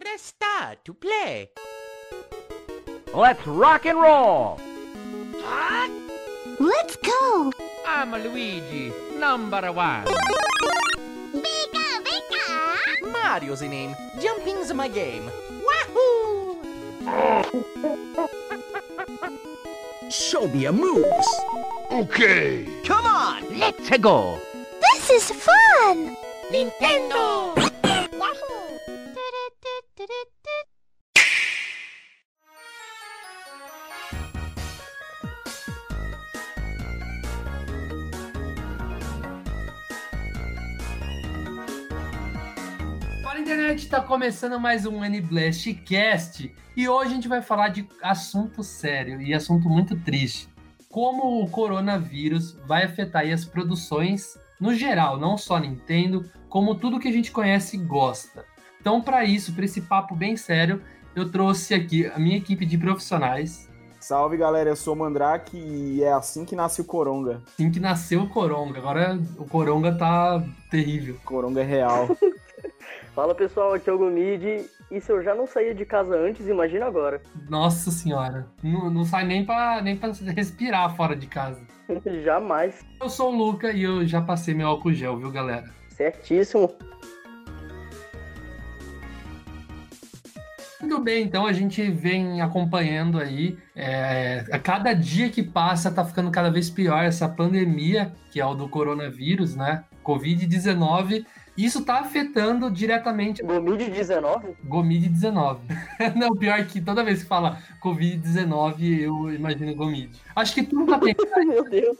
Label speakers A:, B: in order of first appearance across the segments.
A: Press star to play.
B: Let's rock and roll!
C: Let's go!
A: I'm Luigi, number one.
C: Pika, pika!
A: Mario's the name. Jumping's my game. Wahoo!
D: Show me your moves.
B: Okay!
A: Come on, let's go.
C: This is fun!
A: Nintendo!
E: Fala internet, tá começando mais um N-Blast Cast e hoje a gente vai falar de assunto sério e assunto muito triste. Como o coronavírus vai afetar as produções no geral, não só Nintendo, como tudo que a gente conhece e gosta. Então, para isso, para esse papo bem sério, eu trouxe aqui a minha equipe de profissionais.
F: Salve galera, eu sou o Mandrake e é assim que nasce o Coronga.
E: Assim que nasceu o Coronga, agora o Coronga tá terrível.
F: Coronga é real.
G: Fala pessoal, aqui é o Gomid. E se eu já não saía de casa antes, imagina agora.
E: Nossa senhora, não, não sai nem pra, nem pra respirar fora de casa.
G: Jamais.
E: Eu sou o Luca e eu já passei meu álcool gel, viu, galera?
G: Certíssimo.
E: Muito bem, então a gente vem acompanhando aí. é, a cada dia que passa tá ficando cada vez pior essa pandemia, que é o do coronavírus, né? Covid-19. Isso tá afetando diretamente
G: Gomid19?
E: Gomid-19. Não, pior que toda vez que fala Covid-19, eu imagino Gomid. Acho que tudo dá pra encaixar,
G: Meu Deus.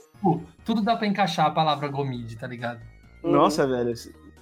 E: tudo dá pra encaixar a palavra Gomid, tá ligado?
F: Nossa, velho,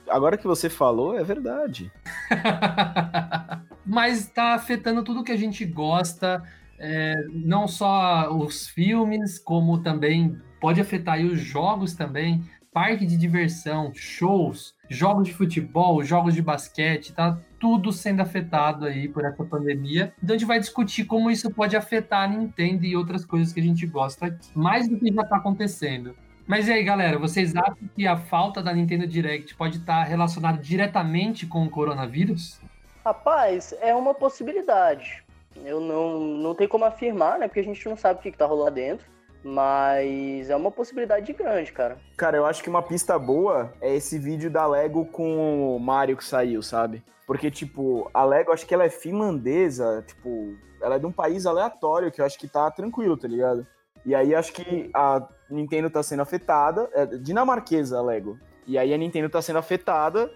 F: agora que você falou, é verdade.
E: Mas tá afetando tudo que a gente gosta, é, não só os filmes, como também pode afetar aí os jogos também, parque de diversão, shows, jogos de futebol, jogos de basquete, tá tudo sendo afetado aí por essa pandemia. Então a gente vai discutir como isso pode afetar a Nintendo e outras coisas que a gente gosta mais do que já tá acontecendo. Mas e aí, galera, vocês acham que a falta da Nintendo Direct pode estar relacionada diretamente com o coronavírus?
G: Rapaz, é uma possibilidade. Eu não, não tenho como afirmar, né? Porque a gente não sabe o que, que tá rolando lá dentro. Mas é uma possibilidade grande, cara.
F: Cara, eu acho que uma pista boa é esse vídeo da Lego com o Mario que saiu, sabe? Porque, tipo, a Lego, acho que ela é finlandesa, tipo, ela é de um país aleatório que eu acho que tá tranquilo, tá ligado? E aí acho que a Nintendo tá sendo afetada, é dinamarquesa a Lego. E aí a Nintendo tá sendo afetada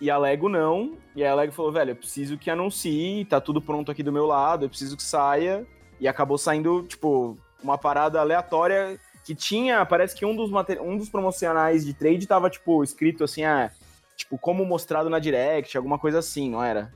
F: e a Lego não. E aí a Lego falou, velho, eu preciso que anuncie, tá tudo pronto aqui do meu lado, eu preciso que saia. E acabou saindo, tipo, uma parada aleatória que tinha, parece que um dos, um dos promocionais de trade tava, tipo, escrito assim, ah, tipo, como mostrado na Direct, alguma coisa assim, não era?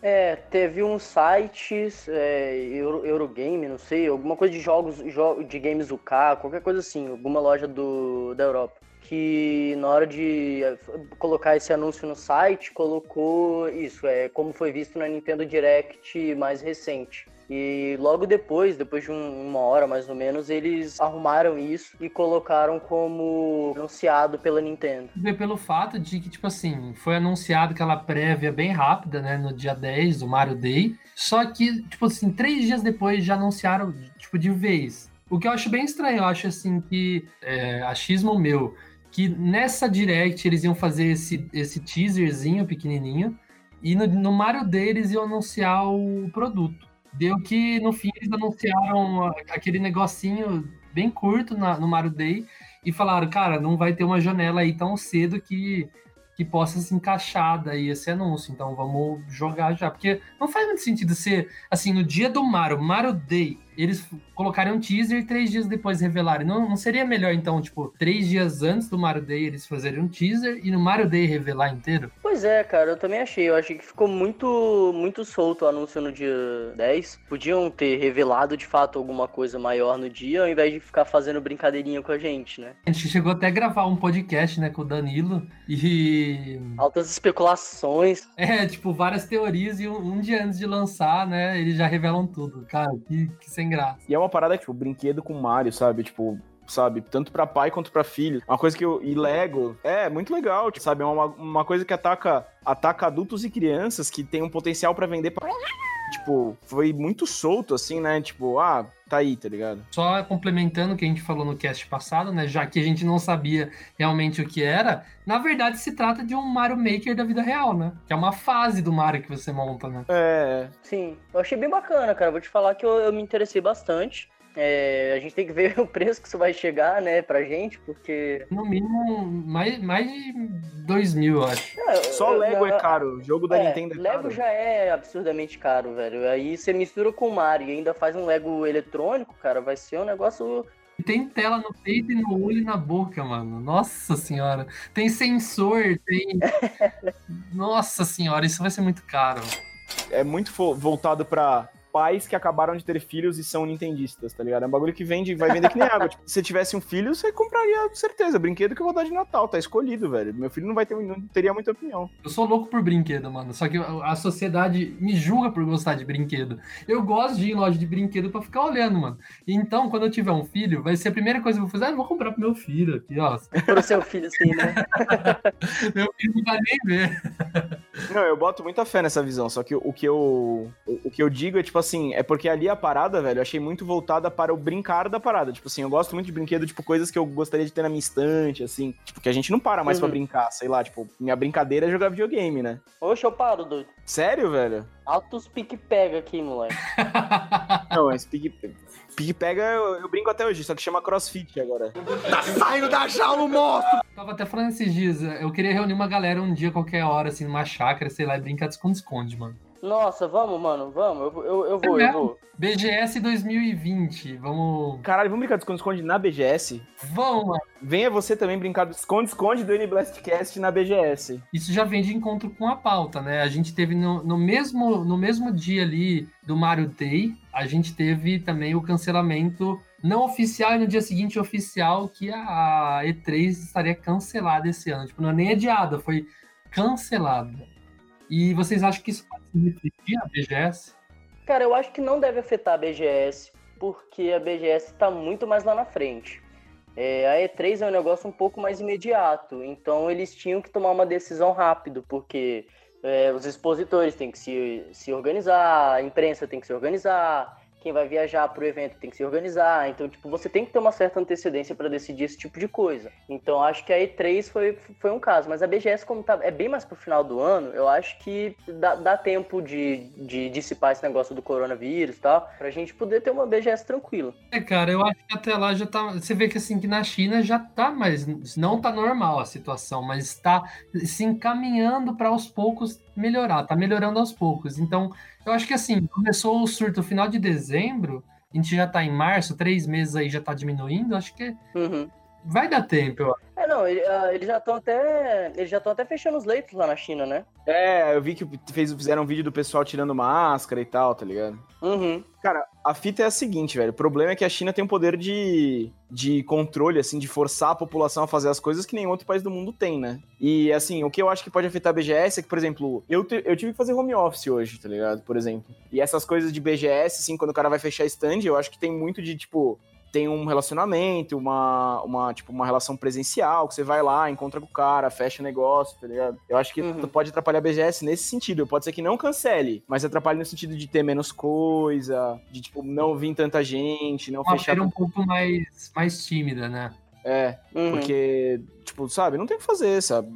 G: É, teve uns sites, é, Euro, Eurogame, não sei, alguma coisa de jogos, jo de games UK, qualquer coisa assim, alguma loja do, da Europa. Que na hora de é, colocar esse anúncio no site, colocou isso, é como foi visto na Nintendo Direct mais recente. E logo depois, depois de um- uma hora mais ou menos, eles arrumaram isso e colocaram como anunciado pela Nintendo.
E: Vê pelo fato de que, tipo assim, foi anunciado aquela prévia bem rápida, né, no dia 10 do Mario Day. Só que, tipo assim, três dias depois já anunciaram, tipo, de vez. O que eu acho bem estranho, eu acho assim que, é, achismo meu, que nessa Direct eles iam fazer esse, esse teaserzinho pequenininho e no, no Mario Day eles iam anunciar o produto. Deu que no fim eles anunciaram aquele negocinho bem curto na- no Mario Day e falaram, cara, não vai ter uma janela aí tão cedo que, que possa se encaixar daí esse anúncio. Então vamos jogar já. Porque não faz muito sentido ser assim, no dia do Mario, Mario Day, eles colocarem um teaser e três dias depois revelarem. Não, não seria melhor, então, tipo, três dias antes do Mario Day eles fazerem um teaser e no Mario Day revelar inteiro?
G: Pois é, cara, eu também achei. Eu achei que ficou muito, muito solto o anúncio no dia 10. Podiam ter revelado de fato alguma coisa maior no dia, ao invés de ficar fazendo brincadeirinha com a gente, né?
E: A gente chegou até a gravar um podcast, né, com o Danilo e
G: Altas especulações.
E: É, tipo, várias teorias e um, um dia antes de lançar, né, eles já revelam tudo. Cara, que, que sem graça.
F: E é uma parada, tipo, brinquedo com Mario, sabe? Tipo, sabe? Tanto pra pai quanto pra filho. Uma coisa que eu. E Lego. É, muito legal, tipo, sabe? É uma, uma coisa que ataca, ataca adultos e crianças que tem um potencial pra vender pra. Tipo, foi muito solto, assim, né? Tipo, ah, tá aí, tá ligado?
E: Só complementando o que a gente falou no cast passado, né? Já que a gente não sabia realmente o que era, na verdade se trata de um Mario Maker da vida real, né? Que é uma fase do Mario que você monta, né?
F: É.
G: Sim, eu achei bem bacana, cara. Vou te falar que eu, eu me interessei bastante. É, a gente tem que ver o preço que isso vai chegar, né, pra gente, porque.
E: No mínimo, mais, mais de 2 mil, eu acho.
G: É,
F: Só Lego
G: eu-
F: é caro. O jogo da
G: É,
F: Nintendo é
G: Lego
F: caro.
G: já é absurdamente caro, velho. Aí você mistura com o Mario e ainda faz um Lego eletrônico, cara, vai ser um negócio.
E: E Tem tela no peito e no olho e na boca, mano. Nossa senhora. Tem sensor, tem. Nossa senhora, isso vai ser muito caro.
F: É muito voltado pra pais que acabaram de ter filhos e são nintendistas, tá ligado? É um bagulho que vende, vai vender que nem água. Tipo, se você tivesse um filho, você compraria, com certeza. Brinquedo que eu vou dar de Natal, tá escolhido, velho. Meu filho não vai ter, não teria muita opinião.
E: Eu sou louco por brinquedo, mano. Só que a sociedade me julga por gostar de brinquedo. Eu gosto de ir em loja de brinquedo pra ficar olhando, mano. Então, quando eu tiver um filho, vai ser a primeira coisa que eu vou fazer. Ah, eu vou comprar pro meu filho aqui, ó.
G: Pro seu filho, assim, né?
E: Meu filho não vai nem ver.
F: Não, eu boto muita fé nessa visão, só que o que eu o, que eu digo é tipo assim, é porque ali a parada, velho, eu achei muito voltada para o brincar da parada. Tipo assim, eu gosto muito de brinquedo, tipo coisas que eu gostaria de ter na minha estante, assim, tipo que a gente não para mais
G: Uhum.
F: pra brincar, sei lá, tipo, minha brincadeira é jogar videogame, né?
G: Oxe, eu paro, doido.
F: Sério, velho?
G: Altos pique-pega aqui, moleque.
F: Não, esse pique, pique pega eu, eu brinco até hoje, só que chama CrossFit agora.
E: Tava até falando esses dias, eu queria reunir uma galera um dia, qualquer hora, assim, numa chácara, sei lá, e brincar de esconde-esconde, mano.
G: Nossa, vamos, mano, vamos. Eu, eu, eu vou,
E: É
G: eu vou.
E: BGS 2020, vamos.
F: Caralho, vamos brincar de esconde-esconde na BGS?
E: Vamos, mano.
F: Venha você também brincar de esconde-esconde do N-Blastcast na BGS.
E: Isso já vem de encontro com a pauta, né? A gente teve no, no mesmo, no mesmo dia ali do Mario Day, a gente teve também o cancelamento não oficial e no dia seguinte oficial que a E3 estaria cancelada esse ano. Tipo, não é nem adiada, foi cancelada. E vocês acham que isso pode significar a BGS?
G: Cara, eu acho que não deve afetar a BGS, porque a BGS tá muito mais lá na frente. É, a E3 é um negócio um pouco mais imediato, então eles tinham que tomar uma decisão rápido, porque é, os expositores têm que se, se organizar, a imprensa tem que se organizar, quem vai viajar pro evento tem que se organizar, então tipo, você tem que ter uma certa antecedência para decidir esse tipo de coisa. Então acho que a E3 foi, foi um caso, mas a BGS como tá, é bem mais pro final do ano, eu acho que dá, dá tempo de, de dissipar esse negócio do coronavírus e tal, pra gente poder ter uma BGS tranquila.
E: É, cara, eu acho que até lá já tá. Você vê que assim, que na China já tá, mas não tá normal a situação, mas está se encaminhando para aos poucos melhorar, tá melhorando aos poucos. Então, eu acho que assim, começou o surto final de dezembro, a gente já tá em março, três meses aí já tá diminuindo, acho que
G: Uhum.
E: Vai dar tempo, eu acho.
G: É, não, ah, eles já estão até. Eles já estão até fechando os leitos lá na China, né?
F: É, eu vi que fez, fizeram um vídeo do pessoal tirando máscara e tal, tá ligado?
G: Uhum.
F: Cara, a fita é a seguinte, velho. O problema é que a China tem um poder de, de controle, assim, de forçar a população a fazer as coisas que nenhum outro país do mundo tem, né? E, assim, o que eu acho que pode afetar a BGS é que, por exemplo, eu, te- eu tive que fazer home office hoje, tá ligado? Por exemplo. E essas coisas de BGS, assim, quando o cara vai fechar stand, eu acho que tem muito de, tipo, tem um relacionamento, uma, uma, tipo, uma relação presencial, que você vai lá, encontra com o cara, fecha o negócio, tá ligado? Eu acho que
G: Uhum.
F: pode atrapalhar a BGS nesse sentido. Pode ser que não cancele, mas atrapalhe no sentido de ter menos coisa, de, tipo, não vir tanta gente, não
E: Uma
F: fechar...
E: feira um pouco mais, mais tímida, né?
F: É,
G: Uhum.
F: porque, tipo, sabe, não tem o que fazer, sabe?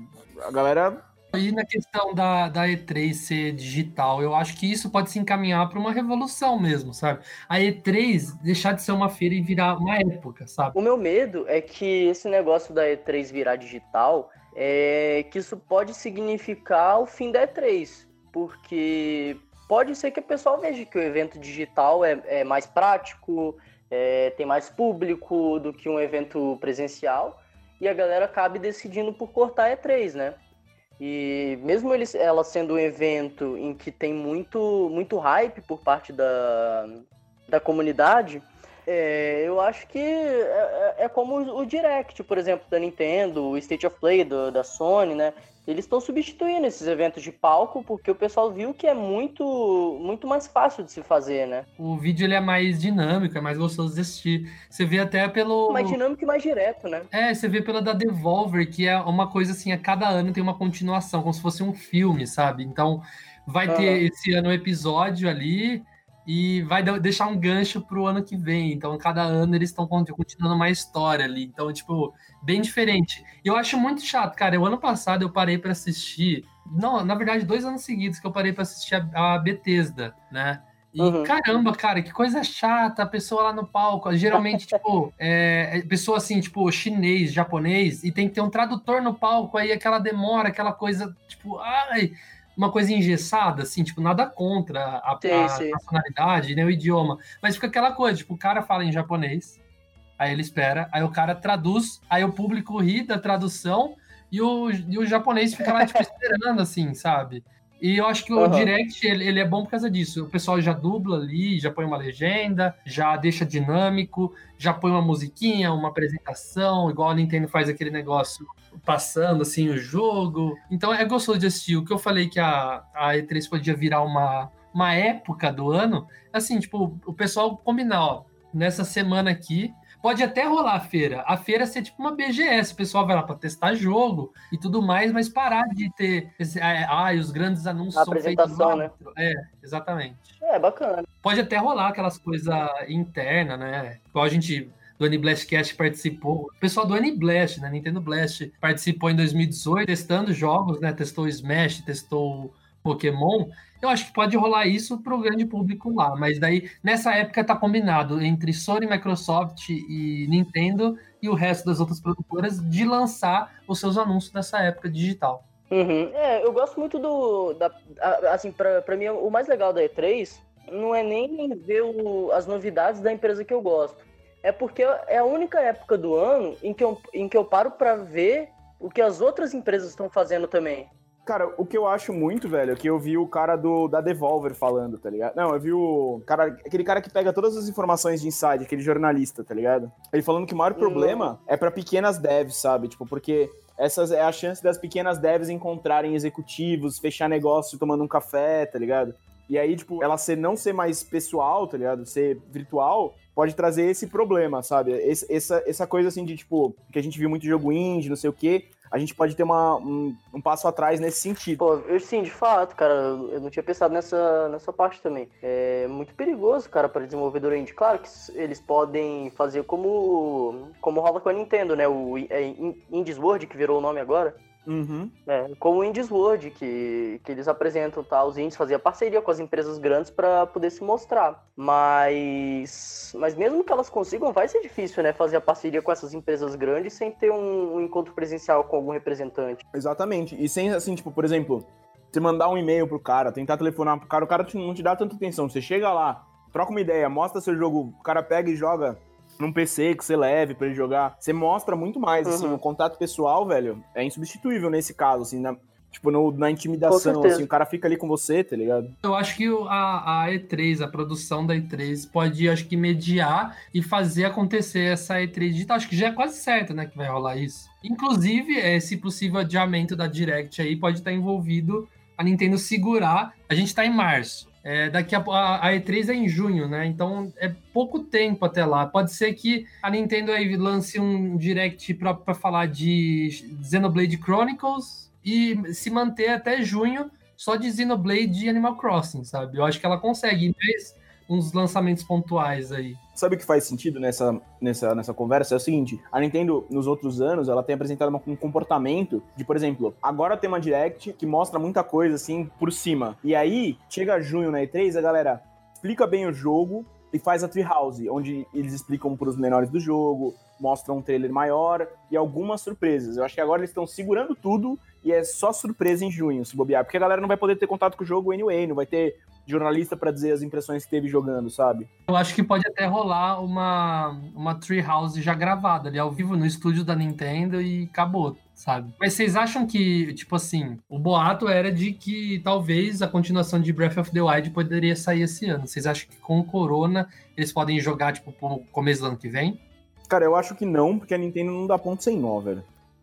F: A galera...
E: E na questão da, da E3 ser digital, eu acho que isso pode se encaminhar para uma revolução mesmo, sabe? A E3 deixar de ser uma feira e virar uma época, sabe?
G: O meu medo é que esse negócio da E3 virar digital é que isso pode significar o fim da E3. Porque pode ser que o pessoal veja que o evento digital é, é mais prático, é, tem mais público do que um evento presencial, e a galera acabe decidindo por cortar a E3, né? E mesmo eles, ela sendo um evento em que tem muito, muito hype por parte da, da comunidade, é, eu acho que é, como o, Direct, por exemplo, da Nintendo, o State of Play do- da Sony, né? eles estão substituindo esses eventos de palco porque o pessoal viu que é muito, muito mais fácil de se fazer, né?
E: O vídeo ele é mais dinâmico, é mais gostoso de assistir. Você vê até pelo.
G: Mais dinâmico e mais direto, né?
E: É, você vê pela da Devolver, que é uma coisa assim, a cada ano tem uma continuação, como se fosse um filme, sabe? Então, vai ter
G: Aham.
E: esse ano um episódio ali e vai deixar um gancho pro ano que vem. Então, cada ano eles estão continuando uma história ali. Então, tipo, bem diferente. E eu acho muito chato, cara. O ano passado eu parei pra assistir. Não, na verdade, dois anos seguidos que eu parei pra assistir a, a Bethesda, né? E
G: Uhum.
E: caramba, cara, que coisa chata, a pessoa lá no palco. Geralmente, tipo, é, é pessoa assim, tipo, chinês, japonês, e tem que ter um tradutor no palco, aí aquela demora, aquela coisa, tipo, ai, uma coisa engessada, assim, tipo, nada contra a,
G: Sim,
E: a
G: sim.
E: nacionalidade, né, o idioma. Mas fica aquela coisa, tipo, o cara fala em japonês, aí ele espera, aí o cara traduz, aí o público ri da tradução, e o, e o japonês fica lá, tipo, esperando, assim, sabe? E eu acho que o
G: Aham.
E: Direct, ele, ele é bom por causa disso. O pessoal já dubla ali, já põe uma legenda, já deixa dinâmico, já põe uma musiquinha, uma apresentação, igual a Nintendo faz aquele negócio passando, assim, o jogo. Então é gostoso de assistir. O que eu falei que a, a E3 podia virar uma, uma época do ano, assim, tipo, o pessoal combinar, ó, nessa semana aqui, Pode até rolar a feira. A feira ser tipo uma BGS, o pessoal vai lá para testar jogo e tudo mais, mas parar de ter esse, ah, ah, os grandes anúncios
G: A
E: são
G: apresentação, né?
E: É, exatamente.
G: É, bacana.
E: Pode até rolar aquelas coisas internas, né? Igual a gente do Aniblastcast participou. O pessoal do Aniblast, né? Nintendo Blast, participou em 2018 testando jogos, né? Testou Smash, testou Pokémon. Eu acho que pode rolar isso pro grande público lá, mas daí nessa época tá combinado entre Sony, Microsoft e Nintendo e o resto das outras produtoras de lançar os seus anúncios nessa época digital.
G: Uhum. É, eu gosto muito do. Da, assim, pra mim, o mais legal da E3 não é nem ver o- as novidades da empresa que eu gosto. É porque é a única época do ano em que eu, em que eu paro pra ver o que as outras empresas estão fazendo também.
F: Cara, o que eu acho muito, velho, é que eu vi o cara do, da Devolver falando, tá ligado? Não, eu vi o cara, aquele cara que pega todas as informações de inside, aquele jornalista, tá ligado? Ele falando que o maior problema é pra pequenas devs, sabe? Tipo, porque essas é a chance das pequenas devs encontrarem executivos, fechar negócio tomando um café, tá ligado? E aí, tipo, ela ser, não ser mais pessoal, tá ligado? Ser virtual, pode trazer esse problema, sabe? Esse- essa, essa coisa assim de, tipo, que a gente viu muito jogo indie, não sei o quê, a gente pode ter uma, um, um passo atrás nesse sentido.
G: Pô, eu sim, de fato, cara, eu não tinha pensado nessa, nessa parte também. É muito perigoso, cara, para desenvolvedor indie. Claro que eles podem fazer como como rola com a Nintendo, né? O é, In- Indies World, que virou o nome agora.
F: Uhum.
G: É, como o Indies World, que, que eles apresentam, tá? Os indies faziam parceria com as empresas grandes para poder se mostrar. Mas, mas mesmo que elas consigam, vai ser difícil, né? Fazer a parceria com essas empresas grandes sem ter um, um encontro presencial com algum representante.
F: Exatamente. E sem, assim, tipo, por exemplo, você mandar um e-mail pro cara, tentar telefonar pro cara, o cara não te dá tanta atenção. Você chega lá, troca uma ideia, mostra seu jogo, o cara pega e joga num PC que você leve pra ele jogar. Você mostra muito mais, assim,
G: Uhum.
F: o contato pessoal, velho, é insubstituível nesse caso, assim, na, tipo, no- na intimidação, assim, o cara fica ali com você, tá ligado?
E: Eu acho que a, a E3, a produção da E3, pode, acho que, mediar e fazer acontecer essa E3 digital. Acho que já é quase certo, né, que vai rolar isso. Inclusive, esse possível adiamento da Direct aí pode estar envolvido a Nintendo segurar. A gente tá em março. É, daqui a, a, a E3 é em junho, né? Então é pouco tempo até lá. Pode ser que a Nintendo aí lance um direct para falar de Xenoblade Chronicles e se manter até junho só de Xenoblade e Animal Crossing, sabe? Eu acho que ela consegue mais uns lançamentos pontuais aí.
F: Sabe o que faz sentido nessa, nessa, nessa conversa? É o seguinte, a Nintendo, nos outros anos, ela tem apresentado um comportamento de, por exemplo, agora tem uma Direct que mostra muita coisa, assim, por cima. E aí, chega junho na E3, a galera explica bem o jogo e faz a Treehouse, onde eles explicam pros menores do jogo, mostram um trailer maior e algumas surpresas. Eu acho que agora eles estão segurando tudo e é só surpresa em junho, se bobear. Porque a galera não vai poder ter contato com o jogo anyway, não vai ter jornalista pra dizer as impressões que teve jogando, sabe?
E: Eu acho que pode até rolar uma, uma Treehouse já gravada ali ao vivo no estúdio da Nintendo e acabou, sabe? Mas vocês acham que, tipo assim, o boato era de que talvez a continuação de Breath of the Wild poderia sair esse ano. Vocês acham que com o Corona eles podem jogar, tipo, pro começo do ano que vem?
F: Cara, eu acho que não, porque a Nintendo não dá ponto sem nó, velho.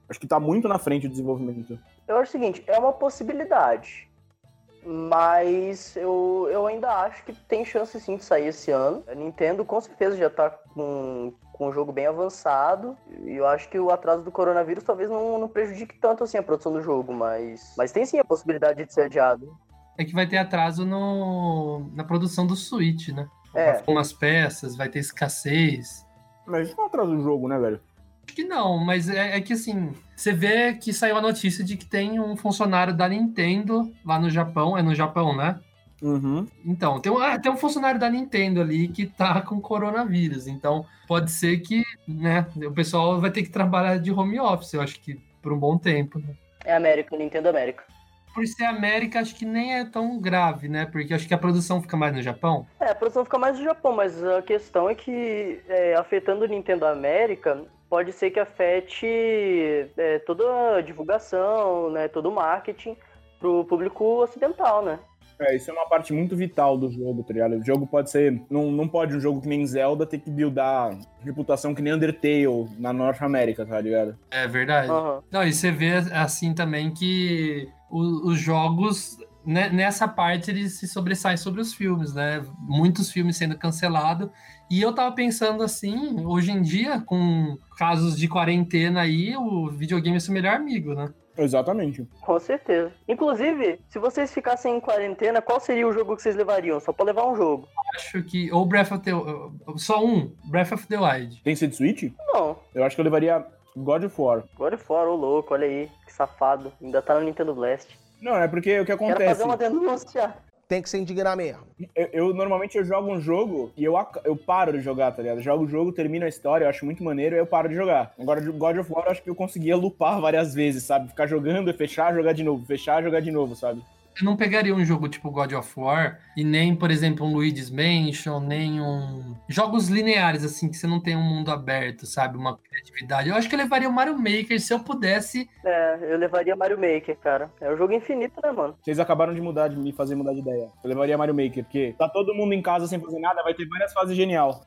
F: Acho que tá muito na frente o desenvolvimento.
G: Eu acho o seguinte, é uma possibilidade. Mas eu, eu ainda acho que tem chance sim de sair esse ano. A Nintendo com certeza já tá com, com um jogo bem avançado. E eu acho que o atraso do coronavírus talvez não, não prejudique tanto assim a produção do jogo, mas, mas tem sim a possibilidade de ser adiado.
E: É que vai ter atraso no, na produção do Switch, né?
G: É.
E: Vai umas peças, vai ter escassez.
F: Mas isso não atrasa o jogo, né, velho?
E: Acho que não, mas é, é que assim, você vê que saiu a notícia de que tem um funcionário da Nintendo lá no Japão, é no Japão, né?
F: Uhum.
E: Então, tem um, ah, tem um funcionário da Nintendo ali que tá com coronavírus. Então, pode ser que, né, o pessoal vai ter que trabalhar de home office, eu acho que por um bom tempo, né?
G: É América, Nintendo América.
E: Por ser América, acho que nem é tão grave, né? Porque acho que a produção fica mais no Japão.
G: É, a produção fica mais no Japão, mas a questão é que, é, afetando o Nintendo América, pode ser que afete é, toda a divulgação, né, todo o marketing pro público ocidental, né?
F: É, isso é uma parte muito vital do jogo, tá ligado? O jogo pode ser. Não, não pode um jogo que nem Zelda ter que buildar reputação que nem Undertale na Norte América, tá ligado?
E: É verdade.
G: Aham.
E: Não, e você vê assim também que o- os jogos, nessa parte, eles se sobressaem sobre os filmes, né? Muitos filmes sendo cancelados. E eu tava pensando assim, hoje em dia, com casos de quarentena aí, o videogame é seu melhor amigo, né?
F: Exatamente.
G: Com certeza. Inclusive, se vocês ficassem em quarentena, qual seria o jogo que vocês levariam? Só pra levar um jogo.
E: Acho que. Ou Breath of the. Só um, Breath of the Wild.
F: Tem que ser de Switch?
G: Não.
F: Eu acho que eu levaria God of War.
G: Agora fora, ô louco, olha aí. Que safado. Ainda tá no Nintendo Blast.
F: Não, é porque o que
G: Quero
F: acontece.
G: fazer uma denúncia.
D: Tem que se indignar mesmo.
F: Eu, eu, normalmente eu jogo um jogo e eu, eu paro de jogar, tá ligado? Eu jogo o jogo, termino a história, eu acho muito maneiro e eu paro de jogar. Agora, God of War, eu acho que eu conseguia lupar várias vezes, sabe? Ficar jogando, fechar, jogar de novo, fechar, jogar de novo, sabe?
E: Eu não pegaria um jogo tipo God of War e nem, por exemplo, um Luigi's Mansion, nem um. Jogos lineares, assim, que você não tem um mundo aberto, sabe? Uma criatividade. Eu acho que eu levaria o Mario Maker se eu pudesse.
G: É, eu levaria Mario Maker, cara. É um jogo infinito, né, mano?
F: Vocês acabaram de mudar, de me fazer mudar de ideia. Eu levaria Mario Maker, porque tá todo mundo em casa sem fazer nada, vai ter várias fases genial.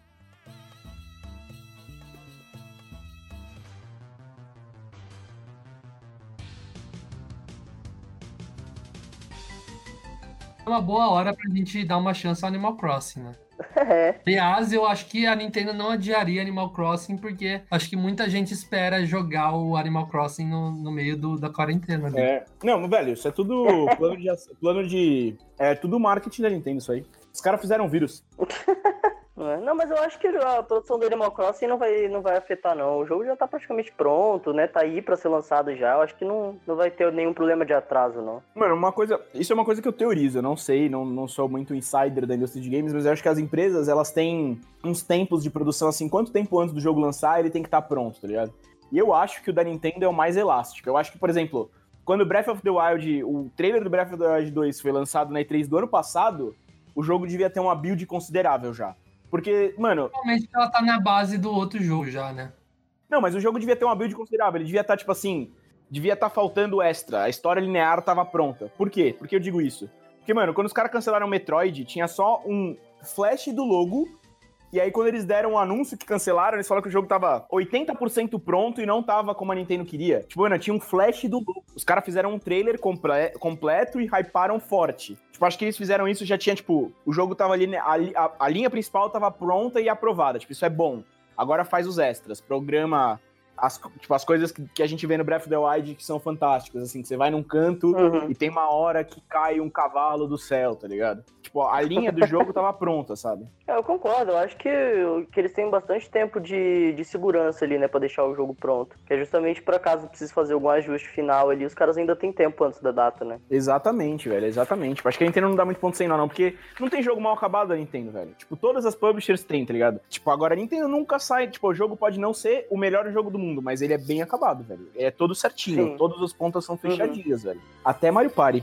E: É uma boa hora pra gente dar uma chance ao Animal Crossing, né?
G: É.
E: Aliás, eu acho que a Nintendo não adiaria Animal Crossing, porque acho que muita gente espera jogar o Animal Crossing no, no meio do- da quarentena. ali.
F: É. Não, velho, isso é tudo plano de. Plano de é tudo marketing da Nintendo, isso aí. Os caras fizeram um vírus.
G: É, Não, mas eu acho que a produção do Animal Crossing não vai, não vai afetar, não. O jogo já tá praticamente pronto, né? Tá aí pra ser lançado já. Eu acho que não, não vai ter nenhum problema de atraso, não.
F: Mano, uma coisa. Isso é uma coisa que eu teorizo. Eu não sei, não, não sou muito insider da indústria de games, mas eu acho que as empresas elas têm uns tempos de produção assim. Quanto tempo antes do jogo lançar ele tem que estar pronto, tá ligado? E eu acho que o da Nintendo é o mais elástico. Eu acho que, por exemplo, quando Breath of the Wild, o trailer do Breath of the Wild 2 foi lançado na E3 do ano passado, o jogo devia ter uma build considerável já. Porque, mano,
E: Normalmente ela tá na base do outro jogo já, né?
F: não, mas o jogo devia ter uma build considerável. Ele devia estar, tipo assim, devia estar faltando extra. A história linear tava pronta. Por quê? Por que eu digo isso? Porque, mano, quando os caras cancelaram o Metroid, tinha só um flash do logo. E aí, quando eles deram o anúncio que cancelaram, eles falaram que o jogo tava 80% pronto e não tava como a Nintendo queria. Tipo, mano, tinha um flash do. Os caras fizeram um trailer comple- completo e hyparam forte. Tipo, acho que eles fizeram isso já tinha, tipo, o jogo tava ali, né, a- a linha principal tava pronta e aprovada. Tipo, isso é bom. Agora faz os extras. Programa as, tipo, as coisas que, que a gente vê no Breath of the Wild que são fantásticas, assim, que você vai num canto
G: Uhum.
F: e tem uma hora que cai um cavalo do céu, tá ligado? Tipo, a linha do jogo tava pronta, sabe?
G: É, eu concordo. Eu acho que, que eles têm bastante tempo de, de segurança ali, né? Pra deixar o jogo pronto. Que é justamente por acaso precisa fazer algum ajuste final ali. Os caras ainda têm tempo antes da data, né?
F: Exatamente, velho, exatamente. Acho que a Nintendo não dá muito ponto sem nó, não, porque não tem jogo mal acabado da Nintendo, velho. Tipo, todas as publishers têm, tá ligado? Tipo, agora a Nintendo nunca sai, tipo, o jogo pode não ser o melhor jogo do mundo, mas ele é bem acabado, velho. É todo certinho,
G: Sim.
F: todas as pontas são fechadinhas, velho. Até Mario Party.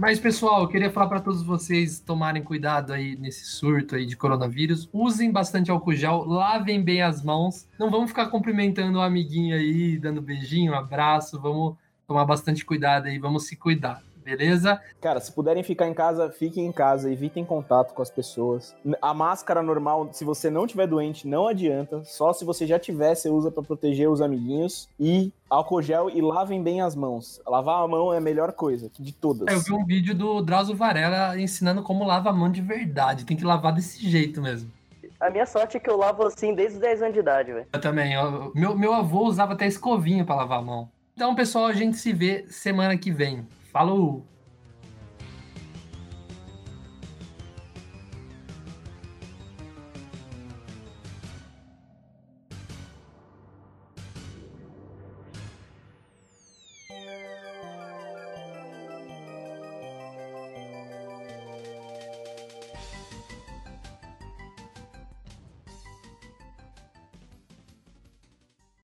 E: Mas, pessoal, eu queria falar para todos vocês tomarem cuidado aí nesse surto aí de coronavírus. Usem bastante álcool gel, lavem bem as mãos. Não vamos ficar cumprimentando o amiguinho aí, dando beijinho, abraço. Vamos tomar bastante cuidado aí, vamos se cuidar, beleza?
F: Cara, se puderem ficar em casa, fiquem em casa, evitem contato com as pessoas. A máscara normal, se você não tiver doente, não adianta. Só se você já tiver, você usa pra proteger os amiguinhos. E álcool gel e lavem bem as mãos. Lavar a mão é a melhor coisa de todas.
E: Eu vi um vídeo do Drauzio Varela ensinando como lava a mão de verdade. Tem que lavar desse jeito mesmo.
G: A minha sorte é que eu lavo assim desde os 10 anos de idade, velho.
E: Eu também. eu- meu, meu avô usava até escovinha pra lavar a mão. Então, pessoal, a gente se vê semana que vem. Falou!